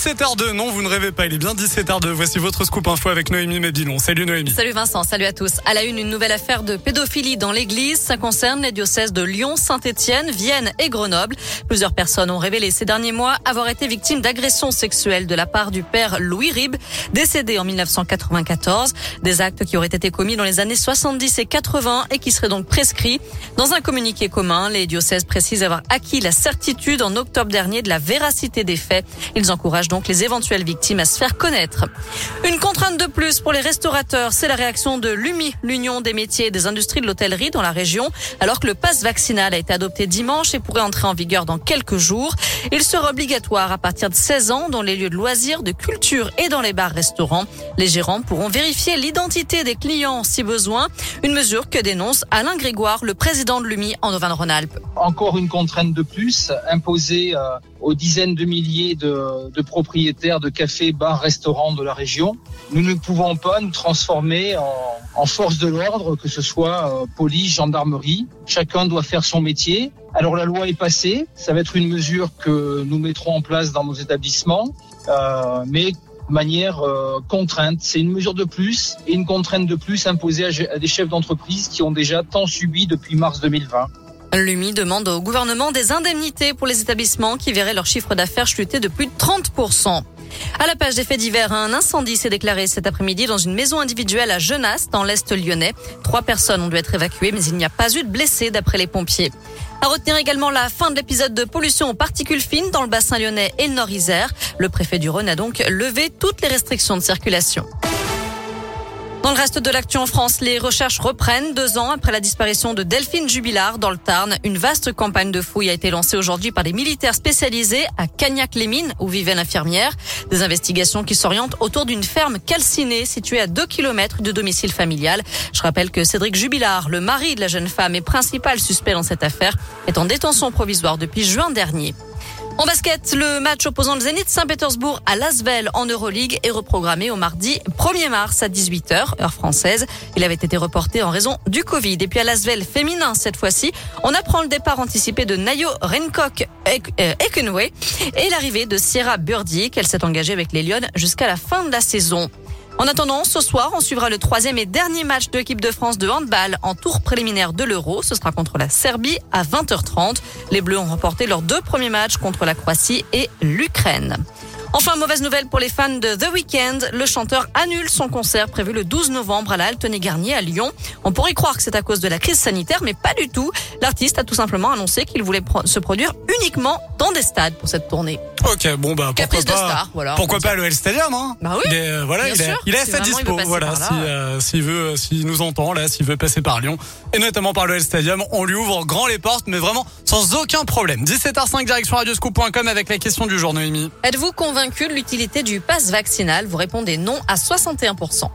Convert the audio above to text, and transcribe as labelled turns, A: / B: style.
A: 17h02. Non, vous ne rêvez pas, il est bien 17h02. Voici votre scoop info avec Noémie Mébilon. Salut Noémie.
B: Salut Vincent, salut à tous. À la une, une nouvelle affaire de pédophilie dans l'église. Ça concerne les diocèses de Lyon, Saint-Étienne, Vienne et Grenoble. Plusieurs personnes ont révélé ces derniers mois avoir été victimes d'agressions sexuelles de la part du père Louis Rib, décédé en 1994. Des actes qui auraient été commis dans les années 70 et 80 et qui seraient donc prescrits. Dans un communiqué commun, les diocèses précisent avoir acquis la certitude en octobre dernier de la véracité des faits. Ils encouragent donc les éventuelles victimes à se faire connaître. Une contrainte de plus pour les restaurateurs, c'est la réaction de l'UMI, l'Union des métiers et des industries de l'hôtellerie dans la région, alors que le pass vaccinal a été adopté dimanche et pourrait entrer en vigueur dans quelques jours. Il sera obligatoire à partir de 16 ans dans les lieux de loisirs, de culture et dans les bars-restaurants. Les gérants pourront vérifier l'identité des clients si besoin, une mesure que dénonce Alain Grégoire, le président de l'UMI en Auvergne-Rhône-Alpes.
C: Encore une contrainte de plus imposée euh, aux dizaines de milliers de, de, propriétaires de cafés, bars, restaurants de la région. Nous ne pouvons pas nous transformer en, en force de l'ordre, que ce soit euh, police, gendarmerie. Chacun doit faire son métier. Alors la loi est passée, ça va être une mesure que nous mettrons en place dans nos établissements, euh, mais de manière euh, contrainte. C'est une mesure de plus et une contrainte de plus imposée à, à des chefs d'entreprise qui ont déjà tant subi depuis mars 2020.
B: L'UMI demande au gouvernement des indemnités pour les établissements qui verraient leur chiffre d'affaires chuter de plus de 30%. À la page des faits divers, un incendie s'est déclaré cet après-midi dans une maison individuelle à Genasse, dans l'Est lyonnais. Trois personnes ont dû être évacuées, mais il n'y a pas eu de blessés d'après les pompiers. À retenir également la fin de l'épisode de pollution aux particules fines dans le bassin lyonnais et le Nord-Isère. Le préfet du Rhône a donc levé toutes les restrictions de circulation. Dans le reste de l'actu en France, les recherches reprennent deux ans après la disparition de Delphine Jubilard dans le Tarn. Une vaste campagne de fouilles a été lancée aujourd'hui par des militaires spécialisés à Cagnac-les-Mines où vivait l'infirmière. Des investigations qui s'orientent autour d'une ferme calcinée située à 2 km du domicile familial. Je rappelle que Cédric Jubilard, le mari de la jeune femme et principal suspect dans cette affaire, est en détention provisoire depuis juin dernier. En basket, le match opposant le Zénith Saint-Pétersbourg à Lasvel en Euroleague est reprogrammé au mardi 1er mars à 18h, heure française. Il avait été reporté en raison du Covid. Et puis à Lasvel féminin cette fois-ci, on apprend le départ anticipé de Nayo Rencock Ekenway et l'arrivée de Sierra Birdie qu'elle s'est engagée avec les Lyonnes jusqu'à la fin de la saison. En attendant, ce soir, on suivra le troisième et dernier match de l'équipe de France de handball en tour préliminaire de l'Euro. Ce sera contre la Serbie à 20h30. Les Bleus ont remporté leurs deux premiers matchs contre la Croatie et l'Ukraine. Enfin, mauvaise nouvelle pour les fans de The Weeknd. Le chanteur annule son concert prévu le 12 novembre à la Altenay Garnier à Lyon. On pourrait croire que c'est à cause de la crise sanitaire, mais pas du tout. L'artiste a tout simplement annoncé qu'il voulait se produire uniquement dans des stades pour cette tournée.
A: Ok, bon bah pourquoi
B: Caprice
A: pas.
B: de star, voilà.
A: Pourquoi pas l'OL Stadium hein
B: Bah oui,
A: Il est, euh, voilà,
B: bien
A: il est,
B: sûr.
A: il est à sa dispo. Voilà, si, euh, s'il veut, euh, s'il nous entend là, s'il veut passer par Lyon et notamment par l'OL Stadium, on lui ouvre grand les portes, mais vraiment sans aucun problème. 17h05 direction radioscoop.com avec la question du jour Noémie.
B: Êtes-vous convaincu de l'utilité du pass vaccinal? Vous répondez non à 61%.